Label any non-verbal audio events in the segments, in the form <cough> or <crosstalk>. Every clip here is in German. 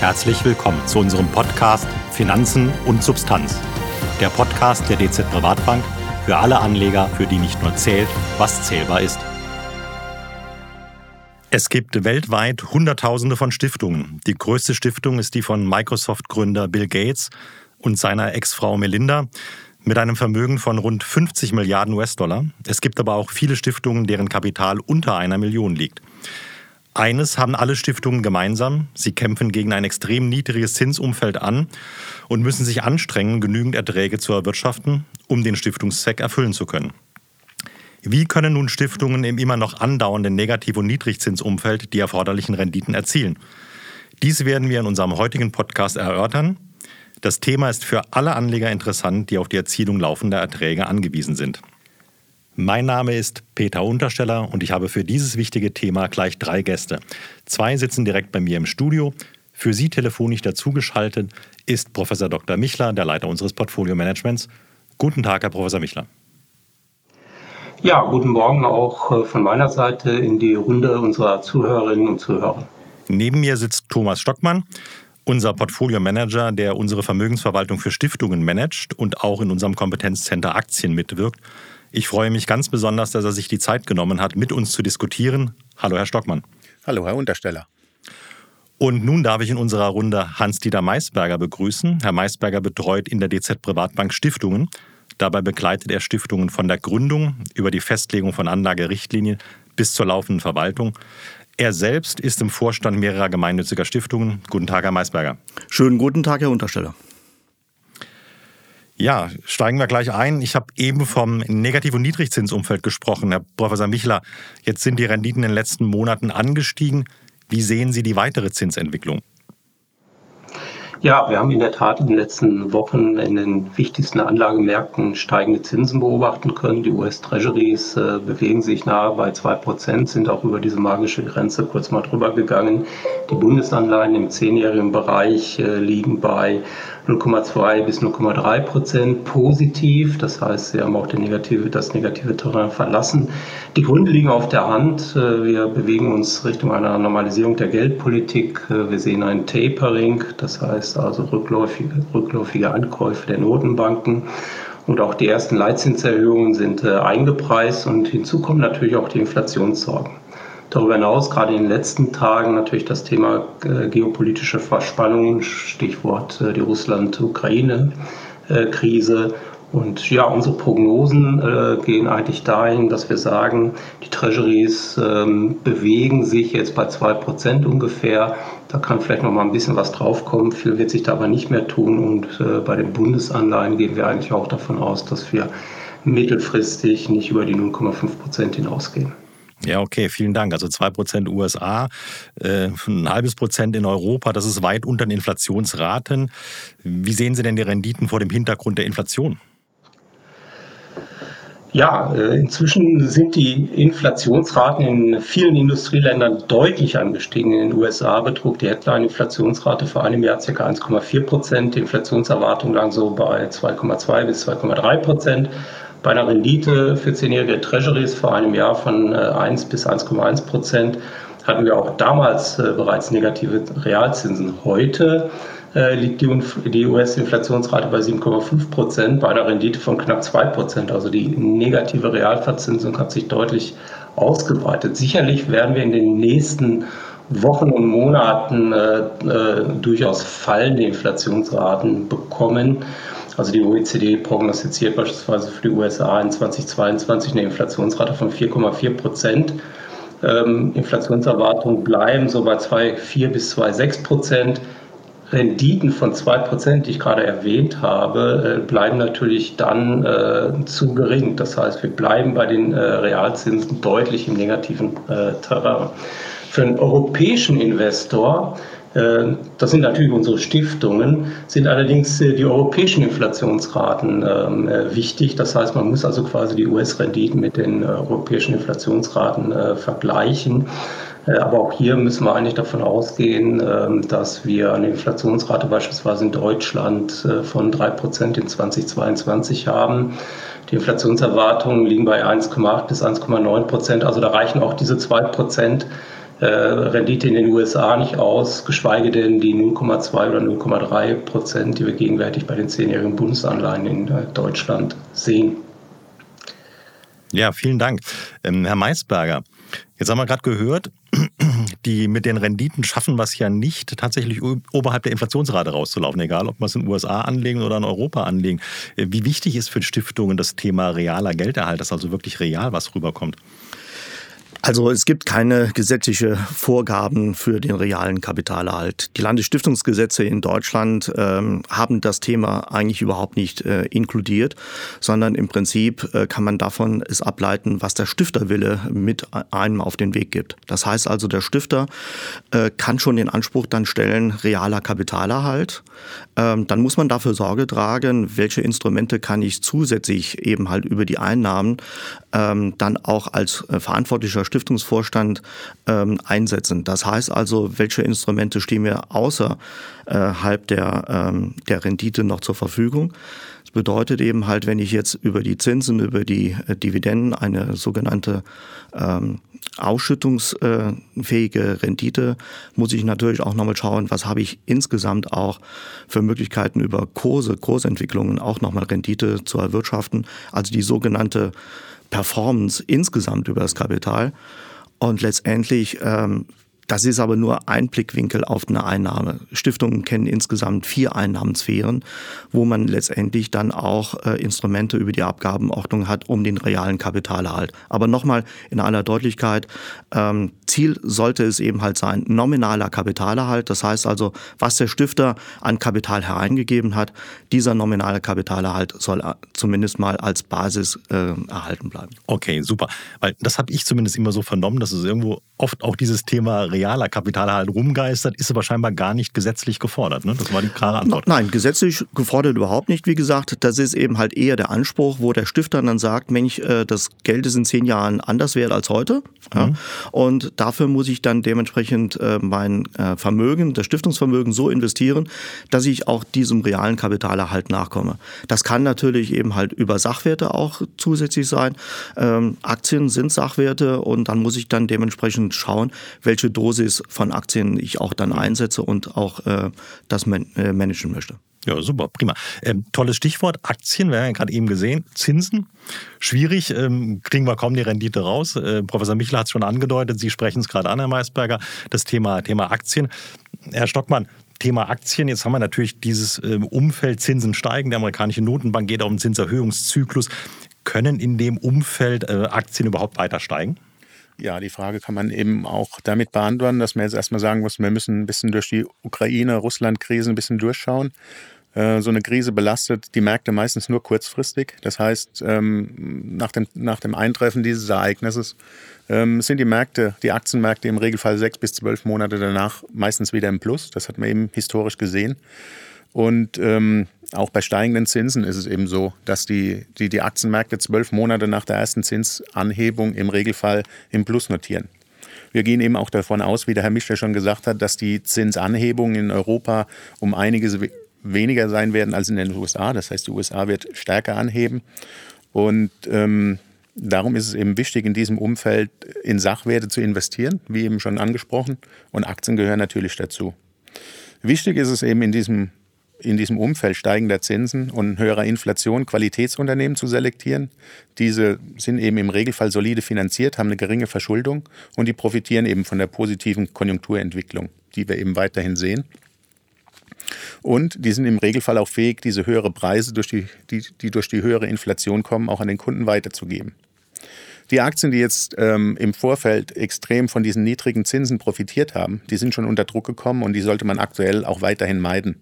Herzlich willkommen zu unserem Podcast Finanzen und Substanz. Der Podcast der DZ Privatbank für alle Anleger, für die nicht nur zählt, was zählbar ist. Es gibt weltweit Hunderttausende von Stiftungen. Die größte Stiftung ist die von Microsoft-Gründer Bill Gates und seiner Ex-Frau Melinda mit einem Vermögen von rund 50 Milliarden US-Dollar. Es gibt aber auch viele Stiftungen, deren Kapital unter einer Million liegt. Eines haben alle Stiftungen gemeinsam. Sie kämpfen gegen ein extrem niedriges Zinsumfeld an und müssen sich anstrengen, genügend Erträge zu erwirtschaften, um den Stiftungszweck erfüllen zu können. Wie können nun Stiftungen im immer noch andauernden Negativ- und Niedrigzinsumfeld die erforderlichen Renditen erzielen? Dies werden wir in unserem heutigen Podcast erörtern. Das Thema ist für alle Anleger interessant, die auf die Erzielung laufender Erträge angewiesen sind. Mein Name ist Peter Untersteller und ich habe für dieses wichtige Thema gleich drei Gäste. Zwei sitzen direkt bei mir im Studio. Für Sie telefonisch dazugeschaltet ist Professor Dr. Michler, der Leiter unseres Portfolio-Managements. Guten Tag, Herr Professor Michler. Ja, guten Morgen auch äh, von meiner Seite in die Runde unserer Zuhörerinnen und Zuhörer. Neben mir sitzt Thomas Stockmann, unser Portfolio-Manager, der unsere Vermögensverwaltung für Stiftungen managt und auch in unserem Kompetenzzenter Aktien mitwirkt. Ich freue mich ganz besonders, dass er sich die Zeit genommen hat, mit uns zu diskutieren. Hallo, Herr Stockmann. Hallo, Herr Untersteller. Und nun darf ich in unserer Runde Hans-Dieter Maisberger begrüßen. Herr Maisberger betreut in der DZ Privatbank Stiftungen. Dabei begleitet er Stiftungen von der Gründung über die Festlegung von Anlagerichtlinien bis zur laufenden Verwaltung. Er selbst ist im Vorstand mehrerer gemeinnütziger Stiftungen. Guten Tag, Herr Maisberger. Schönen guten Tag, Herr Untersteller. Ja, steigen wir gleich ein. Ich habe eben vom Negativ- und Niedrigzinsumfeld gesprochen, Herr Professor Michler. Jetzt sind die Renditen in den letzten Monaten angestiegen. Wie sehen Sie die weitere Zinsentwicklung? Ja, wir haben in der Tat in den letzten Wochen in den wichtigsten Anlagemärkten steigende Zinsen beobachten können. Die US-Treasuries äh, bewegen sich nahe bei 2%, sind auch über diese magische Grenze kurz mal drüber gegangen. Die Bundesanleihen im zehnjährigen Bereich äh, liegen bei 0,2 bis 0,3 Prozent positiv. Das heißt, sie haben auch negative, das negative Terrain verlassen. Die Gründe liegen auf der Hand. Äh, wir bewegen uns Richtung einer Normalisierung der Geldpolitik. Äh, wir sehen ein Tapering, das heißt also rückläufige, rückläufige Ankäufe der Notenbanken. Und auch die ersten Leitzinserhöhungen sind äh, eingepreist und hinzu kommen natürlich auch die Inflationssorgen. Darüber hinaus, gerade in den letzten Tagen, natürlich das Thema äh, geopolitische Verspannungen, Stichwort äh, die Russland-Ukraine-Krise. Und ja, unsere Prognosen äh, gehen eigentlich dahin, dass wir sagen, die Treasuries ähm, bewegen sich jetzt bei 2% ungefähr. Da kann vielleicht noch mal ein bisschen was draufkommen. Viel wird sich da aber nicht mehr tun. Und bei den Bundesanleihen gehen wir eigentlich auch davon aus, dass wir mittelfristig nicht über die 0,5% hinausgehen. Ja, okay, vielen Dank. Also 2% USA, äh, ein halbes Prozent in Europa, das ist weit unter den Inflationsraten. Wie sehen Sie denn die Renditen vor dem Hintergrund der Inflation? Ja, äh, inzwischen sind die Inflationsraten in vielen Industrieländern deutlich angestiegen. In den USA betrug die Headline-Inflationsrate vor einem Jahr ca. 1,4 Prozent. Die Inflationserwartung lag so bei 2,2 bis 2,3 Prozent. Bei einer Rendite für zehnjährige Treasuries vor einem Jahr von 1 äh, bis 1,1 Prozent hatten wir auch damals äh, bereits negative Realzinsen. Heute äh, liegt die US-Inflationsrate bei 7,5 Prozent bei einer Rendite von knapp 2 Prozent. Also die negative Realverzinsung hat sich deutlich ausgebreitet. Sicherlich werden wir in den nächsten Wochen und Monaten äh, äh, durchaus fallende Inflationsraten bekommen. Also die OECD prognostiziert beispielsweise für die USA in 2022 eine Inflationsrate von 4,4 Prozent. Ähm, Inflationserwartungen bleiben so bei 2,4 bis 2,6 Prozent. Renditen von 2 Prozent, die ich gerade erwähnt habe, äh, bleiben natürlich dann äh, zu gering. Das heißt, wir bleiben bei den äh, Realzinsen deutlich im negativen äh, Terrain. Für einen europäischen Investor das sind natürlich unsere Stiftungen, sind allerdings äh, die europäischen Inflationsraten ähm, äh, wichtig. Das heißt, man muss also quasi die US-Renditen mit den europäischen Inflationsraten vergleichen. Aber auch hier müssen wir eigentlich davon ausgehen, ähm, dass wir eine Inflationsrate beispielsweise in Deutschland von 3% in 2022 haben. Die Inflationserwartungen liegen bei 1,8 bis 1,9 Prozent. Also da reichen auch diese 2 Prozent äh, Rendite in den USA nicht aus, geschweige denn die 0,2 oder 0,3 Prozent, die wir gegenwärtig bei den zehnjährigen Bundesanleihen in äh, Deutschland sehen. Ja, vielen Dank. Ähm, Herr Maisberger, jetzt haben wir gerade gehört, <clears throat> die mit den Renditen schaffen was ja nicht, tatsächlich oberhalb der Inflationsrate rauszulaufen, egal ob man es in den USA anlegen oder in Europa anlegen. Äh, wie wichtig ist für Stiftungen das Thema realer Gelderhalt, dass also wirklich real was rüberkommt? Also es gibt keine gesetzliche Vorgaben für den realen Kapitalerhalt. Die Landesstiftungsgesetze in Deutschland ähm, haben das Thema eigentlich überhaupt nicht äh, inkludiert, sondern im Prinzip äh, kann man davon es ableiten, was der Stifterwille mit einem auf den Weg gibt. Das heißt also, der Stifter äh, kann schon den Anspruch dann stellen, realer Kapitalerhalt. Ähm, dann muss man dafür Sorge tragen, welche Instrumente kann ich zusätzlich eben halt über die Einnahmen ähm, dann auch als äh, verantwortlicher Stiftungsvorstand ähm, einsetzen. Das heißt also, welche Instrumente stehen mir außerhalb der, ähm, der Rendite noch zur Verfügung? Bedeutet eben halt, wenn ich jetzt über die Zinsen, über die äh, Dividenden eine sogenannte ähm, ausschüttungsfähige Rendite, muss ich natürlich auch nochmal schauen, was habe ich insgesamt auch für Möglichkeiten über Kurse, Kursentwicklungen auch nochmal Rendite zu erwirtschaften. Also die sogenannte Performance insgesamt über das Kapital. Und letztendlich ähm, das ist aber nur ein Blickwinkel auf eine Einnahme. Stiftungen kennen insgesamt vier Einnahmensphären, wo man letztendlich dann auch äh, Instrumente über die Abgabenordnung hat, um den realen Kapitalerhalt. Aber nochmal in aller Deutlichkeit, ähm, Ziel sollte es eben halt sein, nominaler Kapitalerhalt. Das heißt also, was der Stifter an Kapital hereingegeben hat, dieser nominale Kapitalerhalt soll äh, zumindest mal als Basis äh, erhalten bleiben. Okay, super. Weil das habe ich zumindest immer so vernommen, dass es irgendwo oft auch dieses Thema realer Kapitalerhalt rumgeistert, ist aber scheinbar gar nicht gesetzlich gefordert. Ne? Das war die klare Antwort. Nein, gesetzlich gefordert überhaupt nicht. Wie gesagt, das ist eben halt eher der Anspruch, wo der Stifter dann sagt, Mensch, äh, das Geld ist in zehn Jahren anders wert als heute. Mhm. Und dafür muss ich dann dementsprechend äh, mein äh, Vermögen, das Stiftungsvermögen so investieren, dass ich auch diesem realen Kapitalerhalt nachkomme. Das kann natürlich eben halt über Sachwerte auch zusätzlich sein. Ähm, Aktien sind Sachwerte und dann muss ich dann dementsprechend schauen, welche Dosis von Aktien ich auch dann einsetze und auch äh, das man äh, managen möchte. Ja, super, prima. Ähm, tolles Stichwort, Aktien, wir haben ja gerade eben gesehen, Zinsen, schwierig, ähm, kriegen wir kaum die Rendite raus. Äh, Professor Michler hat es schon angedeutet, Sie sprechen es gerade an, Herr Maisberger, das Thema, Thema Aktien. Herr Stockmann, Thema Aktien, jetzt haben wir natürlich dieses ähm, Umfeld, Zinsen steigen, die amerikanische Notenbank geht auf einen Zinserhöhungszyklus. Können in dem Umfeld äh, Aktien überhaupt weiter steigen? Ja, die Frage kann man eben auch damit beantworten, dass man jetzt erstmal sagen muss, wir müssen ein bisschen durch die Ukraine-Russland-Krise ein bisschen durchschauen. Äh, so eine Krise belastet die Märkte meistens nur kurzfristig. Das heißt, ähm, nach dem, nach dem Eintreffen dieses Ereignisses ähm, sind die Märkte, die Aktienmärkte im Regelfall sechs bis zwölf Monate danach meistens wieder im Plus. Das hat man eben historisch gesehen. Und ähm, auch bei steigenden Zinsen ist es eben so, dass die, die, die Aktienmärkte zwölf Monate nach der ersten Zinsanhebung im Regelfall im Plus notieren. Wir gehen eben auch davon aus, wie der Herr Mischer schon gesagt hat, dass die Zinsanhebungen in Europa um einiges weniger sein werden als in den USA. Das heißt, die USA wird stärker anheben. Und ähm, darum ist es eben wichtig, in diesem Umfeld in Sachwerte zu investieren, wie eben schon angesprochen. Und Aktien gehören natürlich dazu. Wichtig ist es eben in diesem in diesem Umfeld steigender Zinsen und höherer Inflation Qualitätsunternehmen zu selektieren. Diese sind eben im Regelfall solide finanziert, haben eine geringe Verschuldung und die profitieren eben von der positiven Konjunkturentwicklung, die wir eben weiterhin sehen. Und die sind im Regelfall auch fähig, diese höhere Preise, durch die, die, die durch die höhere Inflation kommen, auch an den Kunden weiterzugeben. Die Aktien, die jetzt ähm, im Vorfeld extrem von diesen niedrigen Zinsen profitiert haben, die sind schon unter Druck gekommen und die sollte man aktuell auch weiterhin meiden.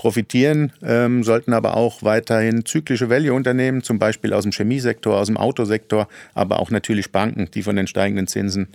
Profitieren ähm, sollten aber auch weiterhin zyklische Value-Unternehmen, zum Beispiel aus dem Chemiesektor, aus dem Autosektor, aber auch natürlich Banken, die von den steigenden Zinsen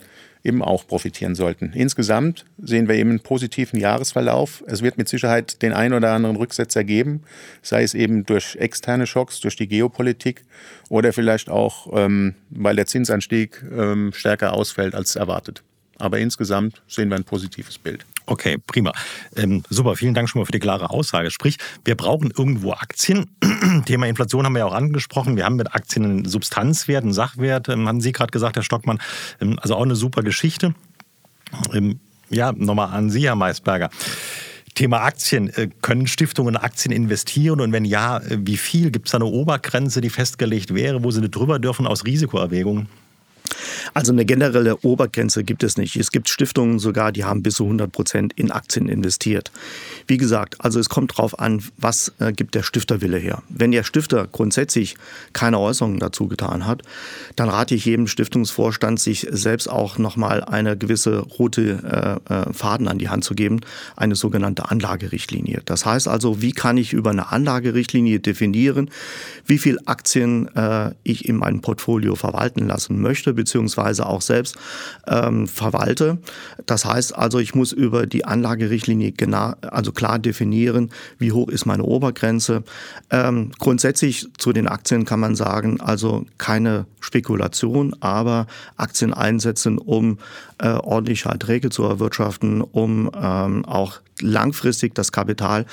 eben auch profitieren sollten. Insgesamt sehen wir eben einen positiven Jahresverlauf. Es wird mit Sicherheit den einen oder anderen Rücksetzer geben, sei es eben durch externe Schocks, durch die Geopolitik oder vielleicht auch, ähm, weil der Zinsanstieg ähm, stärker ausfällt als erwartet. Aber insgesamt sehen wir ein positives Bild. Okay, prima. Ähm, super, vielen Dank schon mal für die klare Aussage. Sprich, wir brauchen irgendwo Aktien. <clears throat> Thema Inflation haben wir ja auch angesprochen. Wir haben mit Aktien einen Substanzwert, einen Sachwert, ähm, haben Sie gerade gesagt, Herr Stockmann. Ähm, also auch eine super Geschichte. Ähm, ja, nochmal an Sie, Herr Maisberger. Thema Aktien. Äh, können Stiftungen Aktien investieren? Und wenn ja, äh, wie viel? Gibt es da eine Obergrenze, die festgelegt wäre, wo sie nicht drüber dürfen aus Risikoerwägungen? Also eine generelle Obergrenze gibt es nicht. Es gibt Stiftungen sogar, die haben bis zu 100 Prozent in Aktien investiert. Wie gesagt, also es kommt darauf an, was äh, gibt der Stifterwille her. Wenn der Stifter grundsätzlich keine Äußerungen dazu getan hat, dann rate ich jedem Stiftungsvorstand, sich selbst auch nochmal eine gewisse rote äh, äh, Faden an die Hand zu geben, eine sogenannte Anlagerichtlinie. Das heißt also, wie kann ich über eine Anlagerichtlinie definieren, wie viel Aktien äh, ich in meinem Portfolio verwalten lassen möchte, beziehungsweise auch selbst ähm, verwalte. Das heißt also, ich muss über die Anlagerichtlinie genau, also klar definieren, wie hoch ist meine Obergrenze. Ähm, grundsätzlich zu den Aktien kann man sagen, also keine Spekulation, aber Aktien einsetzen, um äh, ordentliche Erträge zu erwirtschaften, um ähm, auch langfristig das Kapital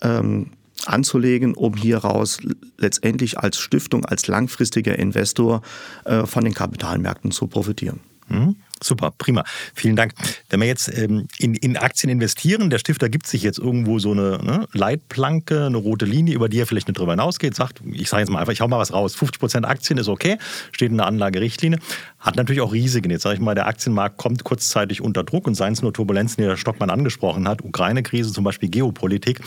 ähm, anzulegen, um hieraus letztendlich als Stiftung, als langfristiger Investor äh, von den Kapitalmärkten zu profitieren. Mhm. Super, prima. Vielen Dank. Wenn wir jetzt ähm, in, in, Aktien investieren, der Stifter gibt sich jetzt irgendwo so eine ne, Leitplanke, eine rote Linie, über die er vielleicht nicht drüber hinausgeht, sagt, ich sage jetzt mal einfach, ich hau mal was raus, 50% Aktien ist okay, steht in der Anlagerichtlinie, hat natürlich auch Risiken. Jetzt sage ich mal, der Aktienmarkt kommt kurzzeitig unter Druck und seien es nur Turbulenzen, die der Stockmann angesprochen hat, Ukraine-Krise, zum Beispiel Geopolitik.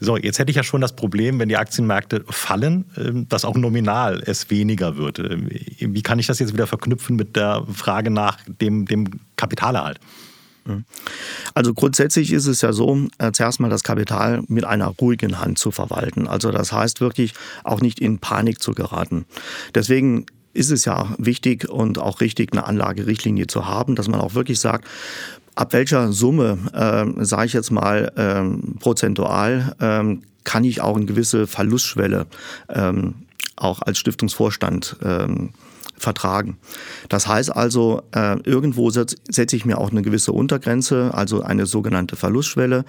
So, jetzt hätte ich ja schon das Problem, wenn die Aktienmärkte fallen, ähm, dass auch nominal es weniger wird. Ähm, wie kann ich das jetzt wieder verknüpfen mit der Frage nach dem dem, Kapitalerhalt. Mhm. Also grundsätzlich ist es ja so, äh, zuerst mal das Kapital mit einer ruhigen Hand zu verwalten. Also das heißt wirklich auch nicht in Panik zu geraten. Deswegen ist es ja wichtig und auch richtig, eine Anlagerichtlinie zu haben, dass man auch wirklich sagt, ab welcher Summe, äh, sage ich jetzt mal ähm, prozentual, ähm, kann ich auch eine gewisse Verlustschwelle ähm, auch als Stiftungsvorstand ähm, vertragen. Das heißt also, äh, irgendwo setze ich mir auch eine gewisse Untergrenze, also eine sogenannte Verlustschwelle,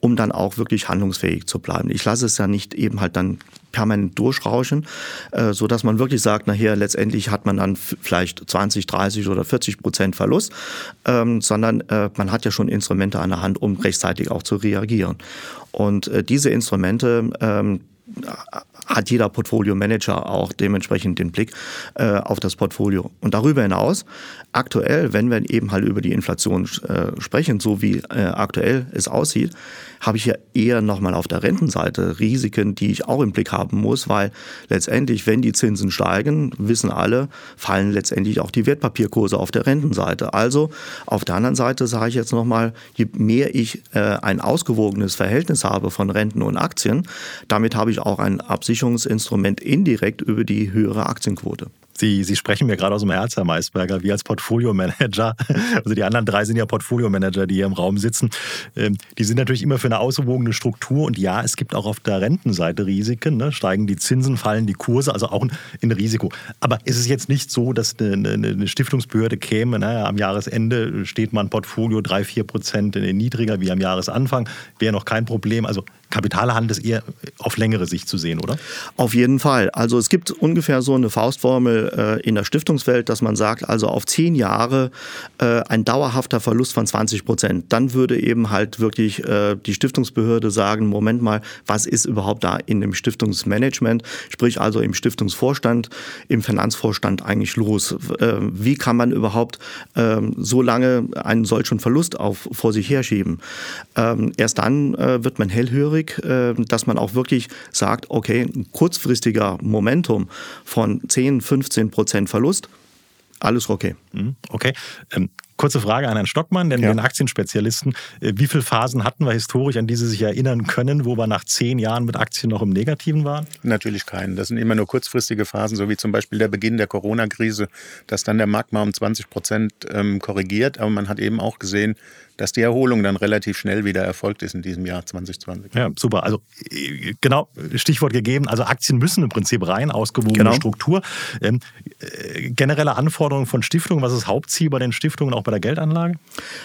um dann auch wirklich handlungsfähig zu bleiben. Ich lasse es ja nicht eben halt dann permanent durchrauschen, äh, so dass man wirklich sagt, nachher letztendlich hat man dann vielleicht 20, 30 oder 40 Prozent Verlust, ähm, sondern äh, man hat ja schon Instrumente an der Hand, um rechtzeitig auch zu reagieren. Und äh, diese Instrumente ähm, hat jeder Portfolio-Manager auch dementsprechend den Blick äh, auf das Portfolio. Und darüber hinaus, aktuell, wenn wir eben halt über die Inflation äh, sprechen, so wie äh, aktuell es aussieht, habe ich ja eher nochmal auf der Rentenseite Risiken, die ich auch im Blick haben muss, weil letztendlich, wenn die Zinsen steigen, wissen alle, fallen letztendlich auch die Wertpapierkurse auf der Rentenseite. Also auf der anderen Seite sage ich jetzt nochmal, je mehr ich äh, ein ausgewogenes Verhältnis habe von Renten und Aktien, damit habe ich auch ein Absicherungsinstrument indirekt über die höhere Aktienquote. Sie, Sie sprechen mir gerade aus dem Herz, Herr Maisberger, wie als Portfolio-Manager. <laughs> Also die anderen drei sind ja Portfolio-Manager, die hier im Raum sitzen. Ähm, die sind natürlich immer für eine ausgewogene Struktur. Und ja, es gibt auch auf der Rentenseite Risiken. Ne? Steigen die Zinsen, fallen die Kurse, also auch ein, Risiko. Aber ist es jetzt nicht so, dass eine, eine Stiftungsbehörde käme, ne? am Jahresende steht man Portfolio 3, 4 Prozent niedriger wie am Jahresanfang, wäre noch kein Problem. Also Kapitalhandel ist eher auf längere Sicht zu sehen, oder? Auf jeden Fall. Also es gibt ungefähr so eine Faustformel äh, in der Stiftungswelt, dass man sagt, also auf zehn Jahre äh, ein dauerhafter Verlust von 20 Prozent. Dann würde eben halt wirklich äh, die Stiftungsbehörde sagen, Moment mal, was ist überhaupt da in dem Stiftungsmanagement, sprich also im Stiftungsvorstand, im Finanzvorstand eigentlich los? Wie kann man überhaupt ähm, so lange einen solchen Verlust auf, vor sich herschieben? Ähm, erst dann wird man hellhörig dass man auch wirklich sagt, okay, ein kurzfristiger Momentum von 10, 15 Prozent Verlust, alles okay. Mhm, okay. Ähm, kurze Frage an Herrn Stockmann, denn ja. den Aktienspezialisten. Äh, wie viele Phasen hatten wir historisch, an die Sie sich erinnern können, wo wir nach zehn Jahren mit Aktien noch im Negativen waren? Natürlich keinen. Das sind immer nur kurzfristige Phasen, so wie zum Beispiel der Beginn der Corona-Krise, dass dann der Markt mal um 20 Prozent ähm, korrigiert. Aber man hat eben auch gesehen, dass die Erholung dann relativ schnell wieder erfolgt ist in diesem Jahr 2020. Ja, super. Also äh, genau, Stichwort gegeben. Also Aktien müssen im Prinzip rein, ausgewogene genau. Struktur. Ähm, äh, generelle Anforderungen von Stiftungen, was ist Hauptziel bei den Stiftungen, auch bei der Geldanlage?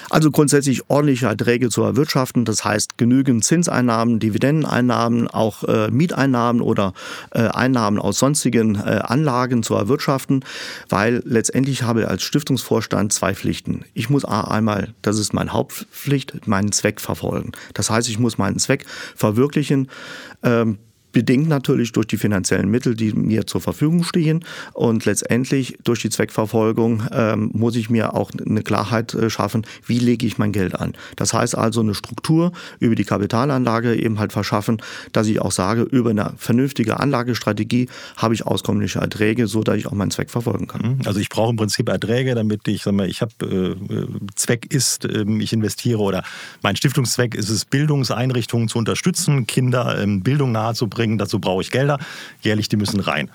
Also grundsätzlich ordentliche Erträge zu erwirtschaften, das heißt genügend Zinseinnahmen, Dividendeneinnahmen, auch äh, Mieteinnahmen oder äh, Einnahmen aus sonstigen äh, Anlagen zu erwirtschaften, weil letztendlich habe ich als Stiftungsvorstand zwei Pflichten. Ich muss einmal, das ist mein Haupt Hauptpflicht meinen Zweck verfolgen. Das heißt, ich muss meinen Zweck verwirklichen. Ähm, bedingt natürlich durch die finanziellen Mittel, die mir zur Verfügung stehen. Und letztendlich durch die Zweckverfolgung ähm, muss ich mir auch eine Klarheit äh, schaffen, wie lege ich mein Geld an. Das heißt also eine Struktur über die Kapitalanlage eben halt verschaffen, dass ich auch sage, über eine vernünftige Anlagestrategie habe ich auskömmliche Erträge, so dass ich auch meinen Zweck verfolgen kann. Mhm. Also ich brauche im Prinzip Erträge, damit ich, sag mal, ich habe äh, Zweck ist, äh, ich investiere oder mein Stiftungszweck ist es, Bildungseinrichtungen zu unterstützen, Kinder ähm, Bildung nahezubringen bringen, dazu brauche ich Gelder, jährlich, die müssen rein.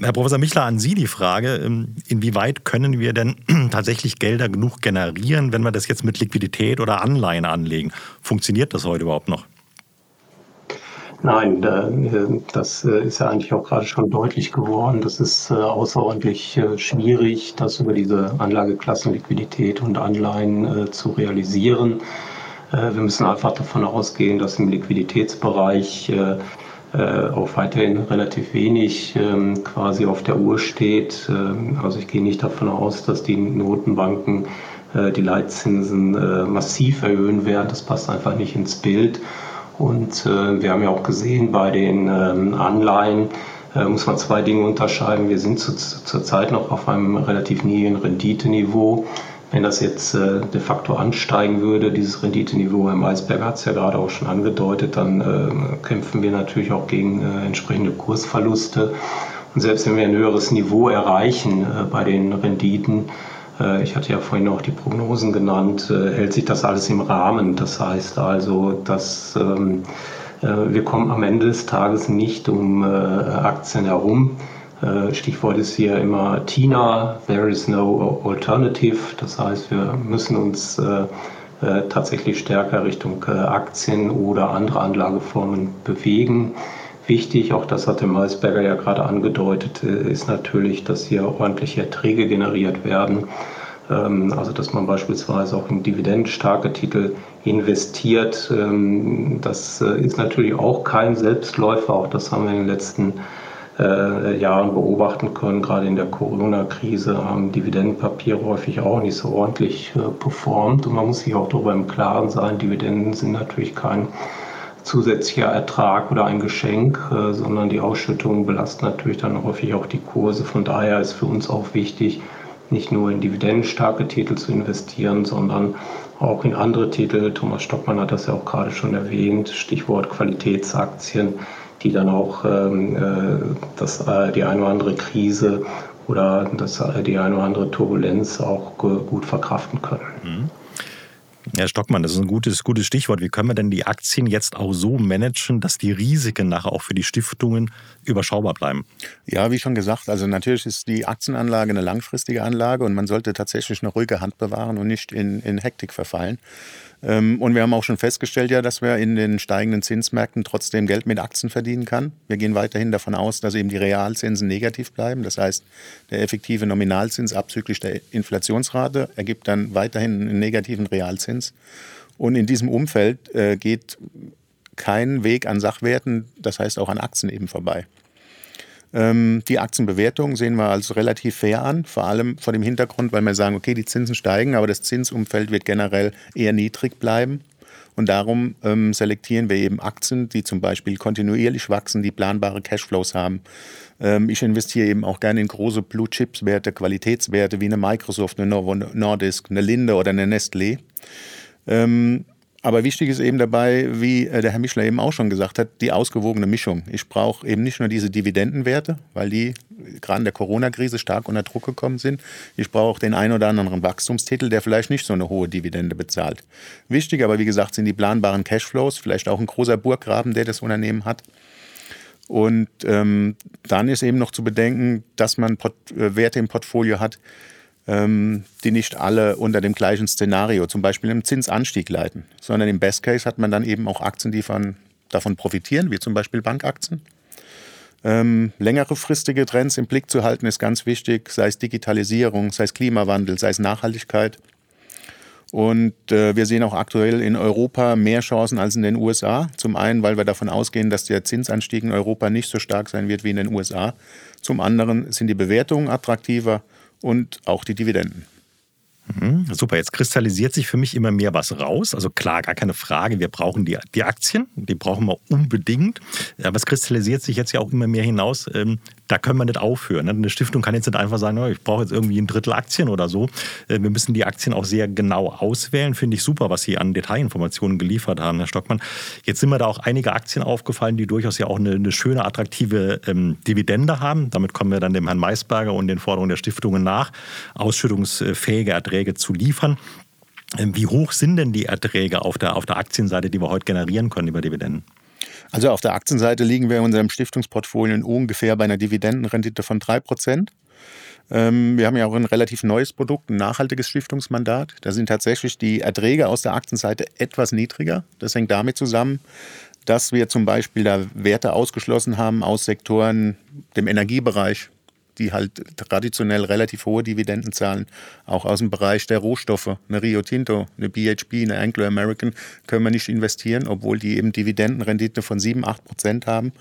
Herr Professor Michler, an Sie die Frage, ähm, inwieweit können wir denn <clears throat> tatsächlich Gelder genug generieren, wenn wir das jetzt mit Liquidität oder Anleihen anlegen? Funktioniert das heute überhaupt noch? Nein, äh, das äh, ist ja eigentlich auch gerade schon deutlich geworden. Das ist äh, außerordentlich schwierig, das über diese Anlageklassen Liquidität und Anleihen zu realisieren. Wir müssen einfach davon ausgehen, dass im Liquiditätsbereich äh, auch weiterhin relativ wenig ähm, quasi auf der Uhr steht. Ähm, also ich gehe nicht davon aus, dass die Notenbanken äh, die Leitzinsen äh, massiv erhöhen werden. Das passt einfach nicht ins Bild. Und wir haben ja auch gesehen bei den ähm, Anleihen, muss man zwei Dinge unterscheiden. Wir sind zurzeit noch auf einem relativ niedrigen Renditeniveau. Wenn das jetzt äh, de facto ansteigen würde, dieses Renditeniveau, Herr Maisberger hat es ja gerade auch schon angedeutet, dann äh, kämpfen wir natürlich auch gegen äh, entsprechende Kursverluste. Und selbst wenn wir ein höheres Niveau erreichen äh, bei den Renditen, äh, ich hatte ja vorhin auch die Prognosen genannt, äh, hält sich das alles im Rahmen. Das heißt also, dass ähm, wir kommen am Ende des Tages nicht um Aktien herum. Stichwort ist hier immer TINA, There is no alternative. Das heißt, wir müssen uns äh, äh, tatsächlich stärker Richtung Aktien oder andere Anlageformen bewegen. Wichtig, auch das hatte Meisberger ja gerade angedeutet, ist natürlich, dass hier ordentliche Erträge generiert werden. Ähm, also dass man beispielsweise auch in dividendenstarke Titel investiert. Ähm, das ist natürlich auch kein Selbstläufer. Auch das haben wir in den letzten Jahren äh, Jahren beobachten können. Gerade in der Corona-Krise haben Dividendenpapiere häufig auch nicht so ordentlich äh, performt. Und man muss sich auch darüber im Klaren sein, Dividenden sind natürlich kein zusätzlicher Ertrag oder ein Geschenk, äh, sondern die Ausschüttungen belasten natürlich dann häufig auch die Kurse. Von daher ist für uns auch wichtig, nicht nur in dividendenstarke Titel zu investieren, sondern auch in andere Titel. Thomas Stockmann hat das ja auch gerade schon erwähnt, Stichwort Qualitätsaktien die dann auch ähm, äh, das, äh, die eine oder andere Krise oder das, äh, die eine oder andere Turbulenz auch gut verkraften können. Mhm. Herr Stockmann, das ist ein gutes, gutes Stichwort. Wie können wir denn die Aktien jetzt auch so managen, dass die Risiken nachher auch für die Stiftungen überschaubar bleiben? Ja, wie schon gesagt, also natürlich ist die Aktienanlage eine langfristige Anlage und man sollte tatsächlich eine ruhige Hand bewahren und nicht in, in Hektik verfallen. Ähm, und wir haben auch schon festgestellt, ja, dass wir in den steigenden Zinsmärkten trotzdem Geld mit Aktien verdienen kann. Wir gehen weiterhin davon aus, dass eben die Realzinsen negativ bleiben. Das heißt, der effektive Nominalzins abzüglich der Inflationsrate ergibt dann weiterhin einen negativen Realzins. Und in diesem Umfeld äh, geht kein Weg an Sachwerten, das heißt auch an Aktien eben vorbei. Ähm, die Aktienbewertung sehen wir als relativ fair an, vor allem vor dem Hintergrund, weil wir sagen, okay, die Zinsen steigen, aber das Zinsumfeld wird generell eher niedrig bleiben. Und darum ähm, selektieren wir eben Aktien, die zum Beispiel kontinuierlich wachsen, die planbare Cashflows haben. Ähm, ich investiere eben auch gerne in große Blue-Chips-Werte, Qualitätswerte wie eine Microsoft, eine Novo Nordisk, eine Linde oder eine Nestlé. Ähm, aber wichtig ist eben dabei, wie äh, der Herr Mischler eben auch schon gesagt hat, die ausgewogene Mischung. Ich brauche eben nicht nur diese Dividendenwerte, weil die gerade in der Corona-Krise stark unter Druck gekommen sind. Ich brauche auch den einen oder anderen Wachstumstitel, der vielleicht nicht so eine hohe Dividende bezahlt. Wichtig aber, wie gesagt, sind die planbaren Cashflows, vielleicht auch ein großer Burggraben, der das Unternehmen hat. Und ähm, dann ist eben noch zu bedenken, dass man Port äh, Werte im Portfolio hat, die nicht alle unter dem gleichen Szenario, zum Beispiel im Zinsanstieg leiden, sondern im Best Case hat man dann eben auch Aktien, die von, davon profitieren, wie zum Beispiel Bankaktien. Ähm, längere fristige Trends im Blick zu halten ist ganz wichtig, sei es Digitalisierung, sei es Klimawandel, sei es Nachhaltigkeit. Und äh, wir sehen auch aktuell in Europa mehr Chancen als in den USA. Zum einen, weil wir davon ausgehen, dass der Zinsanstieg in Europa nicht so stark sein wird wie in den USA. Zum anderen sind die Bewertungen attraktiver und auch die Dividenden. Mhm, super, jetzt kristallisiert sich für mich immer mehr was raus. Also klar, gar keine Frage, wir brauchen die, die Aktien, die brauchen wir unbedingt. Aber es kristallisiert sich jetzt ja auch immer mehr hinaus, ähm, da können wir nicht aufhören. Ne? Eine Stiftung kann jetzt nicht einfach sagen, oh, ich brauche jetzt irgendwie ein Drittel Aktien oder so. Äh, wir müssen die Aktien auch sehr genau auswählen. Finde ich super, was Sie an Detailinformationen geliefert haben, Herr Stockmann. Jetzt sind mir da auch einige Aktien aufgefallen, die durchaus ja auch eine, eine schöne, attraktive ähm, Dividende haben. Damit kommen wir dann dem Herrn Maisberger und den Forderungen der Stiftungen nach, ausschüttungsfähige Erträge zu liefern. Ähm, wie hoch sind denn die Erträge auf der, auf der Aktienseite, die wir heute generieren können über Dividenden? Also auf der Aktienseite liegen wir in unserem Stiftungsportfolio ungefähr bei einer Dividendenrendite von 3%. Ähm, wir haben ja auch ein relativ neues Produkt, ein nachhaltiges Stiftungsmandat. Da sind tatsächlich die Erträge aus der Aktienseite etwas niedriger. Das hängt damit zusammen, dass wir zum Beispiel da Werte ausgeschlossen haben aus Sektoren, dem Energiebereich, die halt traditionell relativ hohe Dividenden zahlen, auch aus dem Bereich der Rohstoffe. Eine Rio Tinto, eine BHP, eine Anglo American können wir nicht investieren, obwohl die eben Dividendenrendite von 7, 8 Prozent haben.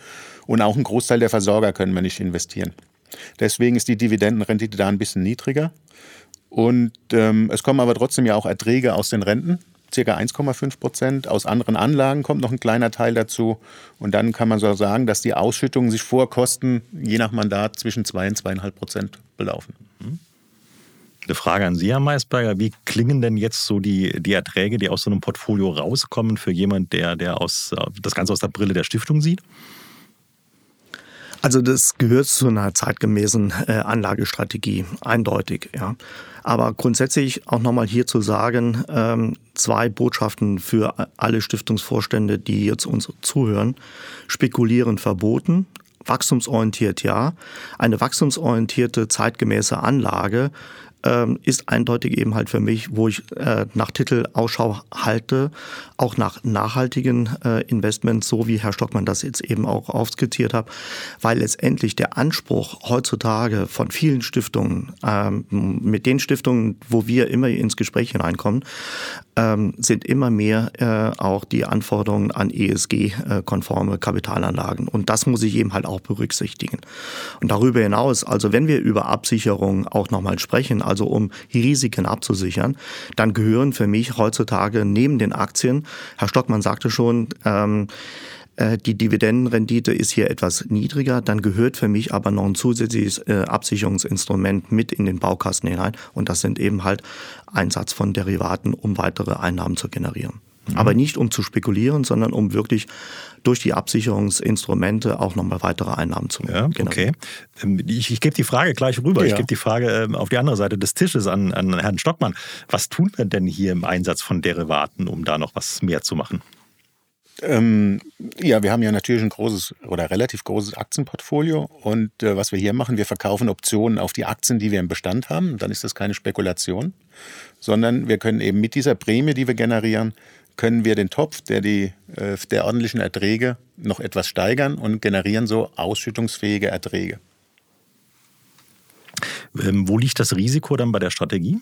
Und auch ein Großteil der Versorger können wir nicht investieren. Deswegen ist die Dividendenrendite da ein bisschen niedriger. Und ähm, es kommen aber trotzdem ja auch Erträge aus den Renten ca. 1,5 Prozent. Aus anderen Anlagen kommt noch ein kleiner Teil dazu. Und dann kann man so sagen, dass die Ausschüttungen sich vor Kosten je nach Mandat zwischen 2 und 2,5 Prozent belaufen. Mhm. Eine Frage an Sie, Herr Maisberger. Wie klingen denn jetzt so die, die Erträge, die aus so einem Portfolio rauskommen, für jemanden, der, der aus, das Ganze aus der Brille der Stiftung sieht? Also das gehört zu einer zeitgemäßen äh, Anlagestrategie, eindeutig. Ja. Aber grundsätzlich auch nochmal hier zu sagen, ähm, zwei Botschaften für alle Stiftungsvorstände, die jetzt uns zuhören. Spekulieren verboten, wachstumsorientiert ja. Eine wachstumsorientierte, zeitgemäße Anlage ähm, ist eindeutig eben halt für mich, wo ich äh, nach Titel Ausschau halte, auch nach nachhaltigen äh, Investments, so wie Herr Stockmann das jetzt eben auch aufskizziert hat, weil letztendlich der Anspruch heutzutage von vielen Stiftungen, ähm, mit den Stiftungen, wo wir immer ins Gespräch hineinkommen, ähm, sind immer mehr äh, auch die Anforderungen an ESG-konforme Kapitalanlagen. Und das muss ich eben halt auch berücksichtigen. Und darüber hinaus, also wenn wir über Absicherung auch nochmal sprechen, also um Risiken abzusichern, dann gehören für mich heutzutage neben den Aktien, Herr Stockmann sagte schon, ähm, äh, die Dividendenrendite ist hier etwas niedriger, dann gehört für mich aber noch ein zusätzliches äh, Absicherungsinstrument mit in den Baukasten hinein und das sind eben halt Einsatz von Derivaten, um weitere Einnahmen zu generieren. Mhm. Aber nicht um zu spekulieren, sondern um wirklich durch die Absicherungsinstrumente auch nochmal weitere Einnahmen zu ja, generieren. Okay. Ähm, ich, ich gebe die Frage gleich rüber. Ja. Ich gebe die Frage ähm, auf die andere Seite des Tisches an, an Herrn Stockmann. Was tun wir denn hier im Einsatz von Derivaten, um da noch was mehr zu machen? Ähm, ja, wir haben ja natürlich ein großes oder relativ großes Aktienportfolio und äh, was wir hier machen, wir verkaufen Optionen auf die Aktien, die wir im Bestand haben. Dann ist das keine Spekulation, sondern wir können eben mit dieser Prämie, die wir generieren, können wir den Topf der, die, äh, der ordentlichen Erträge noch etwas steigern und generieren so ausschüttungsfähige Erträge. Ähm, wo liegt das Risiko dann bei der Strategie?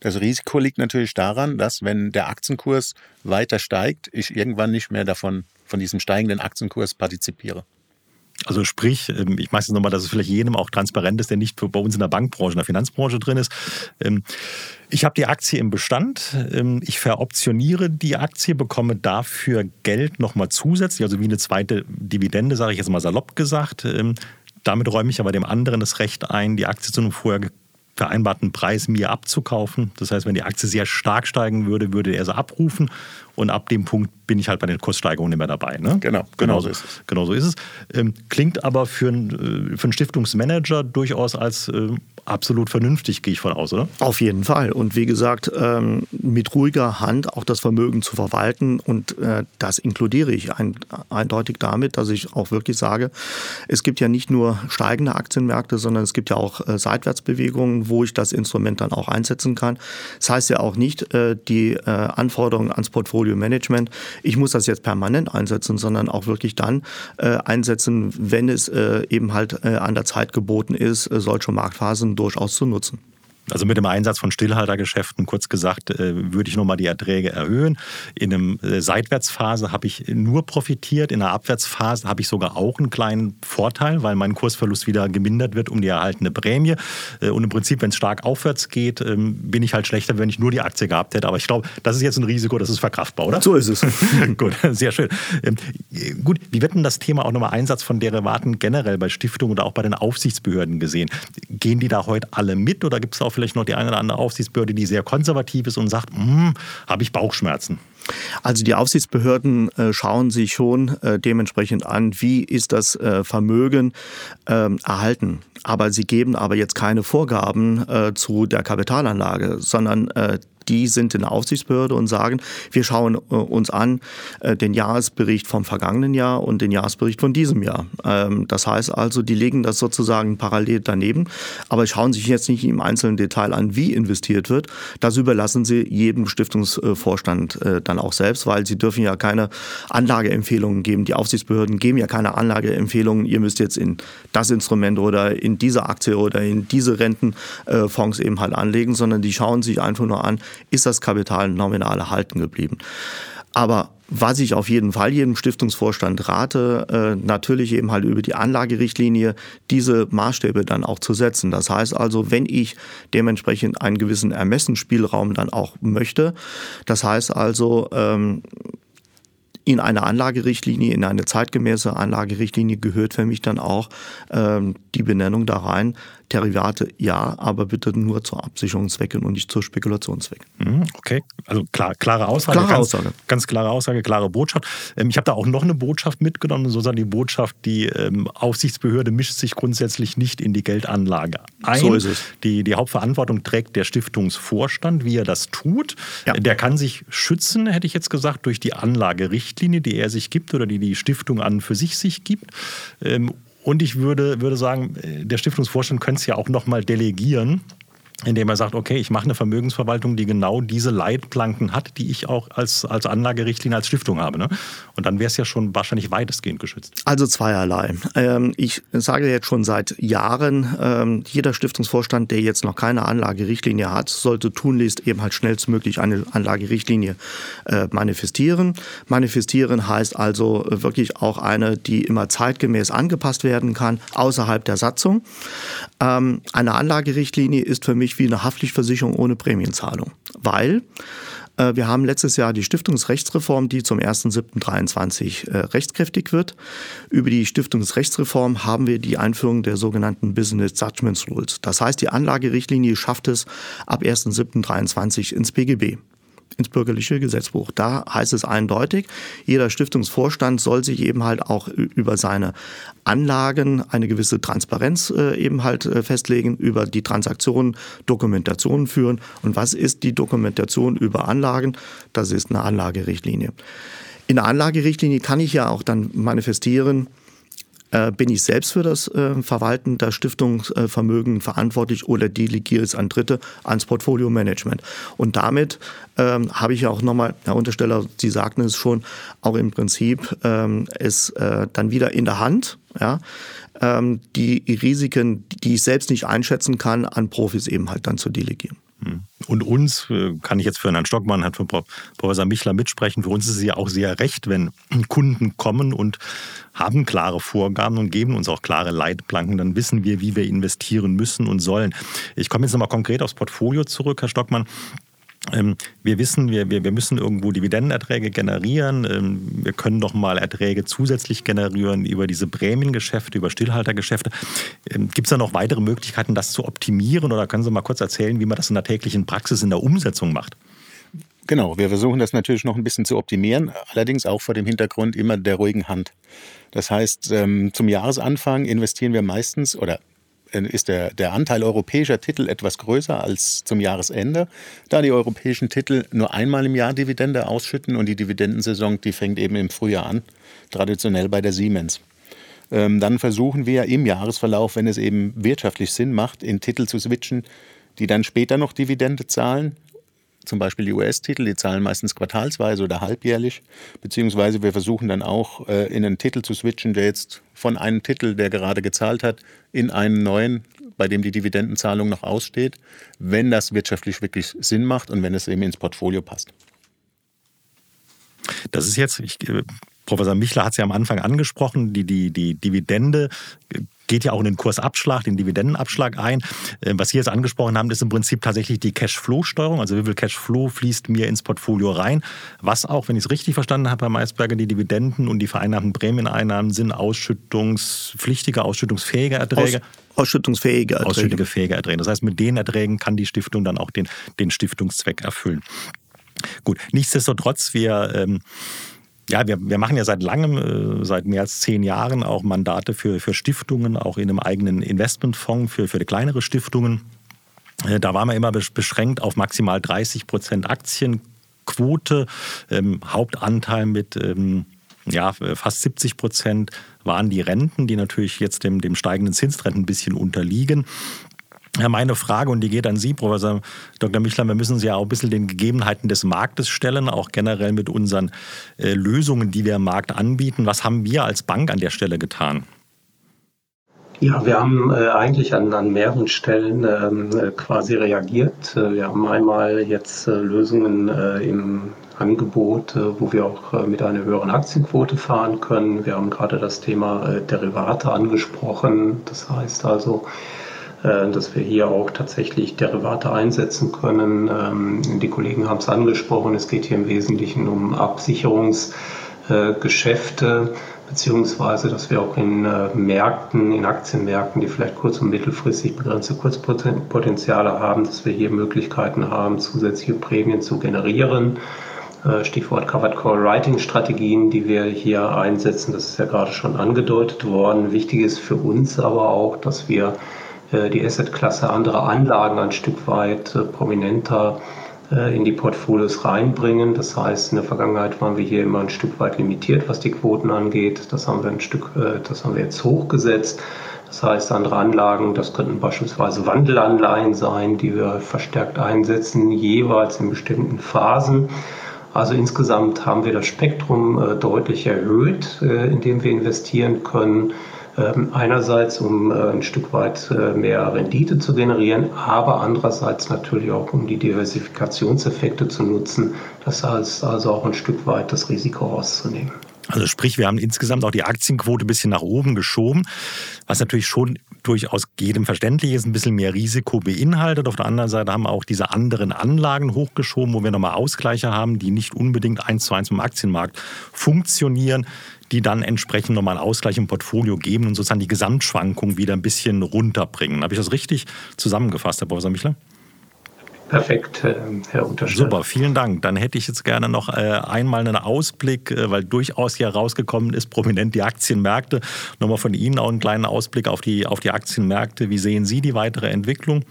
Das Risiko liegt natürlich daran, dass wenn der Aktienkurs weiter steigt, ich irgendwann nicht mehr davon, von diesem steigenden Aktienkurs partizipiere. Also sprich, ähm, ich mache es nochmal, dass es vielleicht jedem auch transparent ist, der nicht bei uns in der Bankbranche, in der Finanzbranche drin ist. Ähm, ich habe die Aktie im Bestand, ähm, ich veroptioniere die Aktie, bekomme dafür Geld nochmal zusätzlich, also wie eine zweite Dividende, sage ich jetzt mal salopp gesagt. Damit räume ich aber dem anderen das Recht ein, die Aktie zu einem vorher vereinbarten Preis mir abzukaufen. Das heißt, wenn die Aktie sehr stark steigen würde, würde er sie abrufen und ab dem Punkt bin ich halt bei den Kurssteigerungen nicht mehr dabei. Ne? Genau, genau so ist es. Genau so ist es. Ähm, klingt aber für, ein, äh, für einen Stiftungsmanager durchaus als äh, absolut vernünftig, gehe ich von aus, oder? Auf jeden Fall. Und wie gesagt, ähm, mit ruhiger Hand auch das Vermögen zu verwalten. Und äh, das inkludiere ich ein, eindeutig damit, dass ich auch wirklich sage, es gibt ja nicht nur steigende Aktienmärkte, sondern es gibt ja auch äh, Seitwärtsbewegungen, wo ich das Instrument dann auch einsetzen kann. Das heißt ja auch nicht äh, die äh, Anforderungen ans Portfolio-Management, ich muss das jetzt permanent einsetzen, sondern auch wirklich dann äh, einsetzen, wenn es äh, eben halt an der Zeit geboten ist, solche Marktphasen durchaus zu nutzen. Also mit dem Einsatz von Stillhaltergeschäften, kurz gesagt, äh, würde ich nochmal die Erträge erhöhen. In einer äh, Seitwärtsphase habe ich nur profitiert, in einer Abwärtsphase habe ich sogar auch einen kleinen Vorteil, weil mein Kursverlust wieder gemindert wird um die erhaltene Prämie. Äh, und im Prinzip, wenn es stark aufwärts geht, ähm, bin ich halt schlechter, wenn ich nur die Aktie gehabt hätte. Aber ich glaube, das ist jetzt ein Risiko, das ist verkraftbar, oder? So ist es. <laughs> gut, sehr schön. Ähm, gut, wie wird denn das Thema auch nochmal Einsatz von Derivaten generell bei Stiftungen oder auch bei den Aufsichtsbehörden gesehen? Gehen die da heute alle mit oder gibt es auch vielleicht noch die eine oder andere Aufsichtsbehörde, die sehr konservativ ist und sagt, hm, habe ich Bauchschmerzen. Also die Aufsichtsbehörden äh, schauen sich schon äh, dementsprechend an, wie ist das äh, Vermögen ähm, erhalten. Aber sie geben aber jetzt keine Vorgaben zu der Kapitalanlage, sondern die sind in der Aufsichtsbehörde und sagen, wir schauen uns an den Jahresbericht vom vergangenen Jahr und den Jahresbericht von diesem Jahr. Ähm, das heißt also, die legen das sozusagen parallel daneben, aber schauen sich jetzt nicht im einzelnen Detail an, wie investiert wird. Das überlassen sie jedem Stiftungsvorstand dann auch selbst, weil sie dürfen ja keine Anlageempfehlungen geben. Die Aufsichtsbehörden geben ja keine Anlageempfehlungen, ihr müsst jetzt in das Instrument oder in diese Aktie oder in diese Rentenfonds eben halt anlegen, sondern die schauen sich einfach nur an, ist das Kapital nominal erhalten geblieben. Aber was ich auf jeden Fall jedem Stiftungsvorstand rate, äh, natürlich eben halt über die Anlagerichtlinie diese Maßstäbe dann auch zu setzen. Das heißt also, wenn ich dementsprechend einen gewissen Ermessensspielraum dann auch möchte, das heißt also, ähm, in eine Anlagerichtlinie, in eine zeitgemäße Anlagerichtlinie gehört für mich dann auch ähm, die Benennung da rein, Derivate ja, aber bitte nur zur Absicherungszwecken und nicht zur Spekulationszwecken. Mhm, okay, also klar, klare Aussage. Klare ganz, Aussage. Ganz klare Aussage, klare Botschaft. Ähm, ich habe da auch noch eine Botschaft mitgenommen, sozusagen die Botschaft, die ähm, Aufsichtsbehörde mischt sich grundsätzlich nicht in die Geldanlage ein. So ist es. Die, die Hauptverantwortung trägt der Stiftungsvorstand, wie er das tut. Ja. Der kann sich schützen, hätte ich jetzt gesagt, durch die Anlagerichtlinie, die er sich gibt oder die die Stiftung an für sich sich gibt. Und ich würde, würde sagen, der Stiftungsvorstand könnte es ja auch nochmal delegieren indem er sagt, okay, ich mache eine Vermögensverwaltung, die genau diese Leitplanken hat, die ich auch als, als Anlagerichtlinie, als Stiftung habe. Ne? Und dann wäre es ja schon wahrscheinlich weitestgehend geschützt. Also zweierlei. Ähm, ich sage jetzt schon seit Jahren, ähm, jeder Stiftungsvorstand, der jetzt noch keine Anlagerichtlinie hat, sollte tunlichst eben halt schnellstmöglich eine Anlagerichtlinie äh, manifestieren. Manifestieren heißt also wirklich auch eine, die immer zeitgemäß angepasst werden kann, außerhalb der Satzung. Ähm, eine Anlagerichtlinie ist für mich ähnlich wie eine Haftpflichtversicherung ohne Prämienzahlung. Weil äh, wir haben letztes Jahr die Stiftungsrechtsreform, die zum 1.7.23 äh, rechtskräftig wird. Über die Stiftungsrechtsreform haben wir die Einführung der sogenannten Business Judgment Rules. Das heißt, die Anlagerichtlinie schafft es ab 1.7.23 ins BGB ins bürgerliche Gesetzbuch. Da heißt es eindeutig, jeder Stiftungsvorstand soll sich eben halt auch über seine Anlagen eine gewisse Transparenz äh, eben halt äh, festlegen, über die Transaktionen Dokumentationen führen. Und was ist die Dokumentation über Anlagen? Das ist eine Anlagerichtlinie. In der Anlagerichtlinie kann ich ja auch dann manifestieren, äh, bin ich selbst für das äh, Verwalten der Stiftungsvermögen verantwortlich oder delegiere es an Dritte ans Portfolio-Management. Und damit ähm, habe ich ja auch nochmal, Herr Untersteller, Sie sagten es schon, auch im Prinzip ähm, es äh, dann wieder in der Hand, ja, ähm, die Risiken, die ich selbst nicht einschätzen kann, an Profis eben halt dann zu delegieren. Hm. Und uns, äh, kann ich jetzt für Herrn Stockmann, Herrn Professor Michler mitsprechen, für uns ist es ja auch sehr recht, wenn <clears throat> Kunden kommen und haben klare Vorgaben und geben uns auch klare Leitplanken, dann wissen wir, wie wir investieren müssen und sollen. Ich komme jetzt nochmal konkret aufs Portfolio zurück, Herr Stockmann. Ähm, wir wissen, wir, wir, müssen irgendwo Dividendenerträge generieren. Ähm, wir können noch mal Erträge zusätzlich generieren über diese Prämiengeschäfte, über Stillhaltergeschäfte. Ähm, Gibt es da noch weitere Möglichkeiten, das zu optimieren? Oder können Sie mal kurz erzählen, wie man das in der täglichen Praxis, in der Umsetzung macht? Genau, wir versuchen das natürlich noch ein bisschen zu optimieren, allerdings auch vor dem Hintergrund immer der ruhigen Hand. Das heißt, zum Jahresanfang investieren wir meistens oder ist der, der Anteil europäischer Titel etwas größer als zum Jahresende, da die europäischen Titel nur einmal im Jahr Dividende ausschütten und die Dividendensaison, die fängt eben im Frühjahr an, traditionell bei der Siemens. Ähm, dann versuchen wir im Jahresverlauf, wenn es eben wirtschaftlich Sinn macht, in Titel zu switchen, die dann später noch Dividende zahlen. Zum Beispiel die US-Titel, die zahlen meistens quartalsweise oder halbjährlich. Beziehungsweise wir versuchen dann auch äh, in einen Titel zu switchen, der jetzt von einem Titel, der gerade gezahlt hat, in einen neuen, bei dem die Dividendenzahlung noch aussteht, wenn das wirtschaftlich wirklich Sinn macht und wenn es eben ins Portfolio passt. Das ist jetzt, ich, äh, Professor Michler hat es ja am Anfang angesprochen, die, die, die Dividende geht ja auch in den Kursabschlag, den Dividendenabschlag ein. Äh, was Sie jetzt angesprochen haben, ist im Prinzip tatsächlich die Cashflow-Steuerung. Also wie viel Cashflow fließt mir ins Portfolio rein? Was auch, wenn ich es richtig verstanden habe, Herr Maisberger, die Dividenden und die vereinnahmten Prämieneinnahmen sind ausschüttungspflichtige, ausschüttungsfähige Erträge. Aus ausschüttungsfähige Erträge. Ausschüttungsfähige Erträge. Das heißt, mit den Erträgen kann die Stiftung dann auch den, den Stiftungszweck erfüllen. Gut, nichtsdestotrotz, wir ähm, ja, wir, wir machen ja seit langem, äh, seit mehr als zehn Jahren auch Mandate für, für Stiftungen, auch in einem eigenen Investmentfonds für, für kleinere Stiftungen. Äh, da waren wir immer beschränkt auf maximal 30 Prozent Aktienquote, ähm, Hauptanteil mit ähm, ja, fast 70 Prozent waren die Renten, die natürlich jetzt dem, dem steigenden Zinstrend ein bisschen unterliegen. Ja, meine Frage, und die geht an Sie, Professor Dr. Michler, wir müssen Sie ja auch ein bisschen den Gegebenheiten des Marktes stellen, auch generell mit unseren äh, Lösungen, die wir im Markt anbieten. Was haben wir als Bank an der Stelle getan? Ja, wir haben äh, eigentlich an, an mehreren Stellen ähm, äh, quasi reagiert. Äh, wir haben einmal jetzt äh, Lösungen äh, im Angebot, wo wir auch mit einer höheren Aktienquote fahren können. Wir haben gerade das Thema Derivate angesprochen. Das heißt also, dass wir hier auch tatsächlich Derivate einsetzen können. Ähm, die Kollegen haben es angesprochen, es geht hier im Wesentlichen um Absicherungsgeschäfte, beziehungsweise dass wir auch in äh, Märkten, in Aktienmärkten, die vielleicht kurz- und mittelfristig begrenzte Kurzpotenziale haben, dass wir hier Möglichkeiten haben, zusätzliche Prämien zu generieren. Äh, Stichwort Covered Call Writing Strategien, die wir hier einsetzen, das ist ja gerade schon angedeutet worden. Wichtig ist für uns aber auch, dass wir äh, die Assetklasse andere Anlagen ein Stück weit äh, prominenter äh, in die Portfolios reinbringen. Das heißt, in der Vergangenheit waren wir hier immer ein Stück weit limitiert, was die Quoten angeht. Das haben wir ein Stück, das haben wir jetzt hochgesetzt. Das heißt, andere Anlagen, das könnten beispielsweise Wandelanleihen sein, die wir verstärkt einsetzen, jeweils in bestimmten Phasen. Also insgesamt haben wir das Spektrum deutlich erhöht, in dem wir investieren können. Ähm, einerseits, um äh, ein Stück weit äh, mehr Rendite zu generieren, aber andererseits natürlich auch, um die Diversifikationseffekte zu nutzen. Das heißt also auch ein Stück weit das Risiko rauszunehmen. Also sprich, wir haben insgesamt auch die Aktienquote ein bisschen nach oben geschoben, was natürlich schon durchaus jedem verständlich ist, ein bisschen mehr Risiko beinhaltet. Auf der anderen Seite haben wir auch diese anderen Anlagen hochgeschoben, wo wir nochmal Ausgleiche haben, die nicht unbedingt eins zu eins im Aktienmarkt funktionieren, die dann entsprechend nochmal einen Ausgleich im Portfolio geben und sozusagen die Gesamtschwankung wieder ein bisschen runterbringen. Habe ich das richtig zusammengefasst, Herr Professor Michler? Perfekt, äh, Herr Untersteller. Super, vielen Dank. Dann hätte ich jetzt gerne noch äh, einmal einen Ausblick, äh, weil durchaus hier rausgekommen ist, prominent die Aktienmärkte. Nochmal von Ihnen auch einen kleinen Ausblick auf die, auf die Aktienmärkte. Wie sehen Sie die weitere Entwicklung?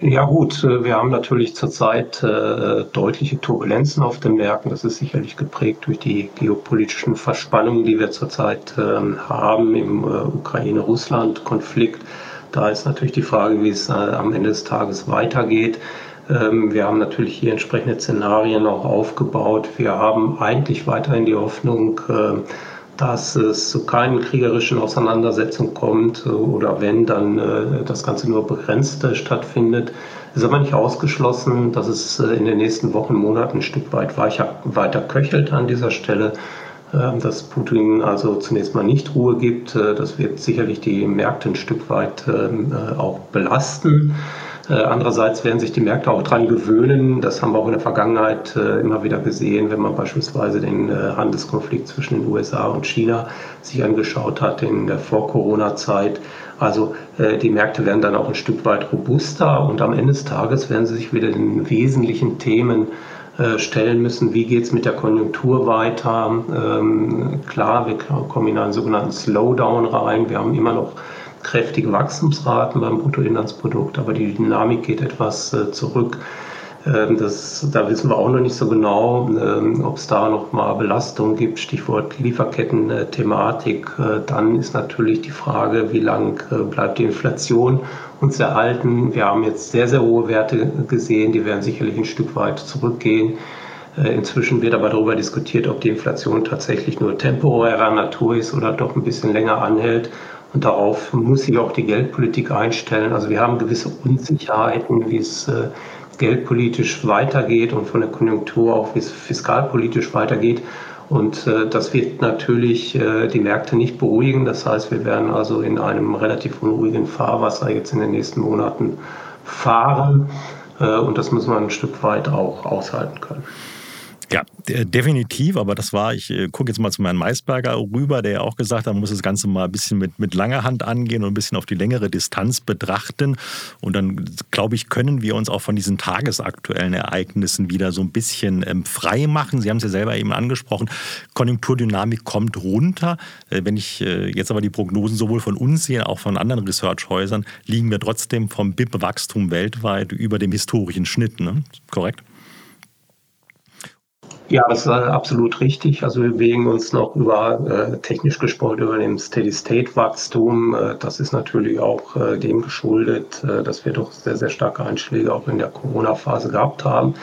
Ja gut, äh, wir haben natürlich zurzeit äh, deutliche Turbulenzen auf den Märkten. Das ist sicherlich geprägt durch die geopolitischen Verspannungen, die wir zurzeit ähm, haben im äh, Ukraine-Russland-Konflikt. Da ist natürlich die Frage, wie es am Ende des Tages weitergeht. Ähm, wir haben natürlich hier entsprechende Szenarien auch aufgebaut. Wir haben eigentlich weiterhin die Hoffnung, dass es zu keinen kriegerischen Auseinandersetzungen kommt äh, oder wenn, dann äh, das Ganze nur begrenzt äh, stattfindet. Es ist aber nicht ausgeschlossen, dass es in den nächsten Wochen, Monaten ein Stück weit weiter köchelt an dieser Stelle, dass Putin also zunächst mal nicht Ruhe gibt. Das wird sicherlich die Märkte ein Stück weit ähm, auch belasten. Äh, andererseits werden sich die Märkte auch daran gewöhnen. Das haben wir auch in der Vergangenheit äh, immer wieder gesehen, wenn man beispielsweise den äh, Handelskonflikt zwischen den USA und China sich angeschaut hat in der Vor-Corona-Zeit. Also die Märkte werden dann auch ein Stück weit robuster und am Ende des Tages werden sie sich wieder den wesentlichen Themen stellen müssen, wie geht es mit der Konjunktur weiter. Ähm, klar, wir kommen in einen sogenannten Slowdown rein. Wir haben immer noch kräftige Wachstumsraten beim Bruttoinlandsprodukt, aber die Dynamik geht etwas äh, zurück. Ähm, das, da wissen wir auch noch nicht so genau, ähm, ob es da noch mal Belastungen gibt. Stichwort Lieferketten-Thematik. Äh, dann ist natürlich die Frage, wie lang äh, bleibt die Inflation uns erhalten. Wir haben jetzt sehr, sehr hohe Werte gesehen, die werden sicherlich ein Stück weit zurückgehen. Inzwischen wird aber darüber diskutiert, ob die Inflation tatsächlich nur temporärer Natur ist oder doch ein bisschen länger anhält. Und darauf muss sich auch die Geldpolitik einstellen. Also wir haben gewisse Unsicherheiten, wie es äh, geldpolitisch weitergeht und von der Konjunktur auch, fiskalpolitisch weitergeht. Und äh, das wird natürlich äh, die Märkte nicht beruhigen. Das heißt, wir werden also in einem relativ unruhigen Fahrwasser jetzt in den nächsten Monaten fahren. und das muss man ein Stück weit auch aushalten können. Ja, definitiv, aber das war, ich äh, gucke jetzt mal zu Herrn Maisberger rüber, der ja auch gesagt hat, man muss das Ganze mal ein bisschen mit, mit langer Hand angehen und ein bisschen auf die längere Distanz betrachten. Und dann, glaube ich, können wir uns auch von diesen tagesaktuellen Ereignissen wieder so ein bisschen ähm, frei machen. Sie haben es ja selber eben angesprochen, Konjunkturdynamik kommt runter. Äh, wenn ich äh, jetzt aber die Prognosen sowohl von uns sehe, auch von anderen Researchhäusern, liegen wir trotzdem vom BIP-Wachstum weltweit über dem historischen Schnitt. Ne? Korrekt? Ja, das ist absolut richtig. Also wir bewegen uns noch über, äh, technisch gesprochen, über dem Steady-State-Wachstum. Äh, das ist natürlich auch äh, dem geschuldet, äh, dass wir doch sehr, sehr starke Einschläge auch in der Corona-Phase gehabt haben.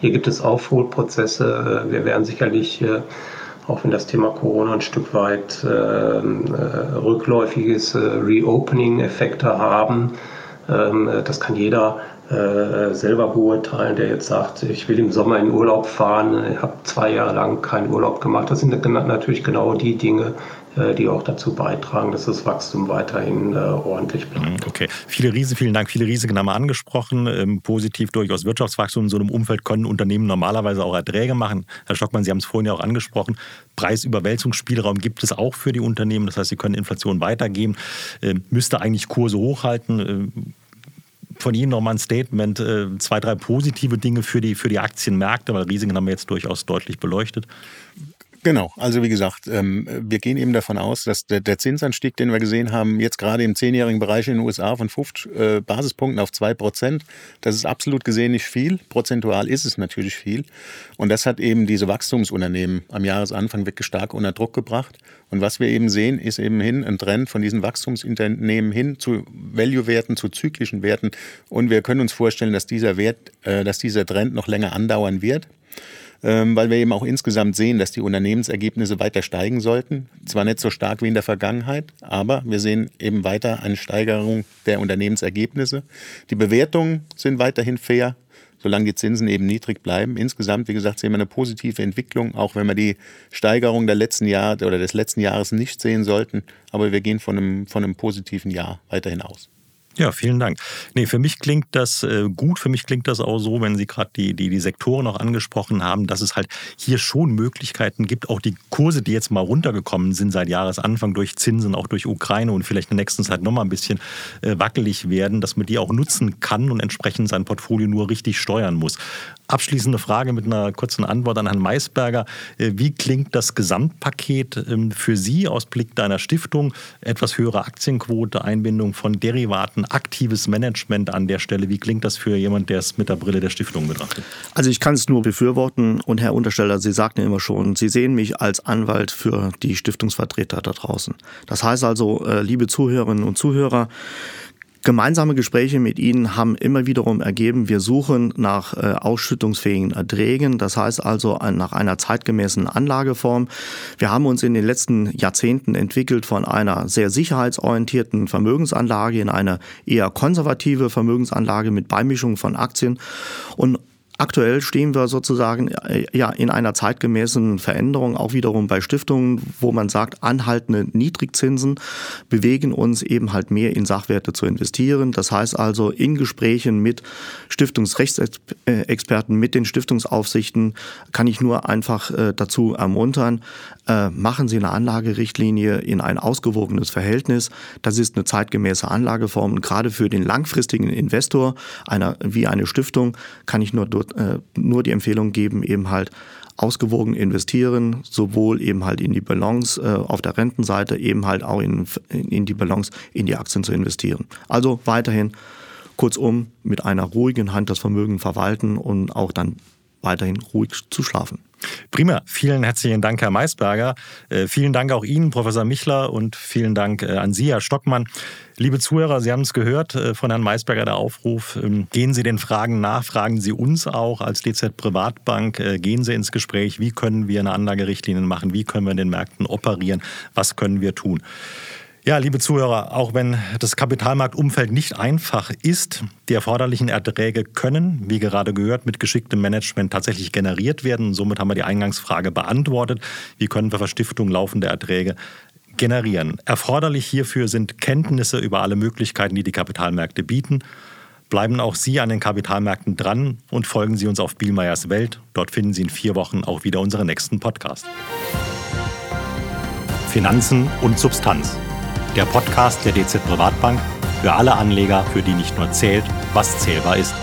Hier gibt es Aufholprozesse. Äh, wir werden sicherlich, äh, auch wenn das Thema Corona ein Stück weit ähm, rückläufiges Reopening-Effekte haben, ähm, das kann jeder äh, selber beurteilen, der jetzt sagt, ich will im Sommer in Urlaub fahren, ich habe zwei Jahre lang keinen Urlaub gemacht. Das sind natürlich genau die Dinge, äh, die auch dazu beitragen, dass das Wachstum weiterhin äh, ordentlich bleibt. Mhm, okay, viele Riesen, vielen Dank. Viele Risiken haben wir angesprochen. Ähm, positiv durchaus Wirtschaftswachstum. In so einem Umfeld können Unternehmen normalerweise auch Erträge machen. Herr Stockmann, Sie haben es vorhin ja auch angesprochen. Preisüberwälzungsspielraum gibt es auch für die Unternehmen. Das heißt, sie können Inflation weitergeben. Ähm, müsste eigentlich Kurse hochhalten ähm, von Ihnen nochmal ein Statement, äh, zwei, drei positive Dinge für die, für die Aktienmärkte, weil Risiken haben wir jetzt durchaus deutlich beleuchtet. Genau, also wie gesagt, ähm, wir gehen eben davon aus, dass der, Zinsanstieg, den wir gesehen haben, jetzt gerade im zehnjährigen Bereich in den USA von 5 äh, Basispunkten auf 2 Prozent, das ist absolut gesehen nicht viel. Prozentual ist es natürlich viel. Und das hat eben diese Wachstumsunternehmen am Jahresanfang wirklich stark unter Druck gebracht. Und was wir eben sehen, ist eben hin ein Trend von diesen Wachstumsunternehmen hin zu Value-Werten, zu zyklischen Werten. Und wir können uns vorstellen, dass dieser Wert, äh, dass dieser Trend noch länger andauern wird. Ähm, weil wir eben auch insgesamt sehen, dass die Unternehmensergebnisse weiter steigen sollten. Zwar nicht so stark wie in der Vergangenheit, aber wir sehen eben weiter eine Steigerung der Unternehmensergebnisse. Die Bewertungen sind weiterhin fair, solange die Zinsen eben niedrig bleiben. Insgesamt, wie gesagt, sehen wir eine positive Entwicklung, auch wenn wir die Steigerung der letzten Jahre oder des letzten Jahres nicht sehen sollten. Aber wir gehen von einem, von einem positiven Jahr weiterhin aus. Ja, vielen Dank. Nee, für mich klingt das äh, gut. Für mich klingt das auch so, wenn Sie gerade die, die, die Sektoren noch angesprochen haben, dass es halt hier schon Möglichkeiten gibt, auch die Kurse, die jetzt mal runtergekommen sind seit Jahresanfang durch Zinsen, auch durch Ukraine und vielleicht in der nächsten Zeit nochmal ein bisschen äh, wackelig werden, dass man die auch nutzen kann und entsprechend sein Portfolio nur richtig steuern muss. Abschließende Frage mit einer kurzen Antwort an Herrn Maisberger. Äh, wie klingt das Gesamtpaket ähm, für Sie aus Blick deiner Stiftung? Etwas höhere Aktienquote, Einbindung von Derivaten, aktives Management an der Stelle. Wie klingt das für jemand, der es mit der Brille der Stiftung betrachtet? Also ich kann es nur befürworten und Herr Untersteller, Sie sagten immer schon, Sie sehen mich als Anwalt für die Stiftungsvertreter da draußen. Das heißt also, äh, liebe Zuhörerinnen und Zuhörer, Gemeinsame Gespräche mit Ihnen haben immer wiederum ergeben, wir suchen nach äh, ausschüttungsfähigen Erträgen, das heißt also nach einer zeitgemäßen Anlageform. Wir haben uns in den letzten Jahrzehnten entwickelt von einer sehr sicherheitsorientierten Vermögensanlage in eine eher konservative Vermögensanlage mit Beimischung von Aktien und Aktuell stehen wir sozusagen äh, ja in einer zeitgemäßen Veränderung, auch wiederum bei Stiftungen, wo man sagt, anhaltende Niedrigzinsen bewegen uns eben halt mehr in Sachwerte zu investieren. Das heißt also in Gesprächen mit Stiftungsrechtsexperten, mit den Stiftungsaufsichten kann ich nur einfach äh, dazu ermuntern, äh, machen Sie eine Anlagerichtlinie in ein ausgewogenes Verhältnis. Das ist eine zeitgemäße Anlageform und gerade für den langfristigen Investor einer, wie eine Stiftung kann ich nur äh, nur die Empfehlung geben, eben halt ausgewogen investieren, sowohl eben halt in die Balance äh, auf der Rentenseite, eben halt auch in, in die Balance in die Aktien zu investieren. Also weiterhin kurzum mit einer ruhigen Hand das Vermögen verwalten und auch dann weiterhin ruhig zu schlafen. Prima. Vielen herzlichen Dank, Herr Maisberger. Äh, vielen Dank auch Ihnen, Professor Michler, und vielen Dank äh, an Sie, Herr Stockmann. Liebe Zuhörer, Sie haben es gehört äh, von Herrn Maisberger, der Aufruf. Ähm, gehen Sie den Fragen nach, fragen Sie uns auch als DZ Privatbank. Äh, gehen Sie ins Gespräch, wie können wir eine Anlagerichtlinie machen, wie können wir in den Märkten operieren, was können wir tun. Ja, liebe Zuhörer, auch wenn das Kapitalmarktumfeld nicht einfach ist, die erforderlichen Erträge können, wie gerade gehört, mit geschicktem Management tatsächlich generiert werden. Somit haben wir die Eingangsfrage beantwortet. Wie können wir Verstiftungen laufende Erträge generieren? Erforderlich hierfür sind Kenntnisse über alle Möglichkeiten, die die Kapitalmärkte bieten. Bleiben auch Sie an den Kapitalmärkten dran und folgen Sie uns auf Bielmeyers Welt. Dort finden Sie in vier Wochen auch wieder unseren nächsten Podcast. Finanzen und Substanz der Podcast der DZ Privatbank für alle Anleger, für die nicht nur zählt, was zählbar ist.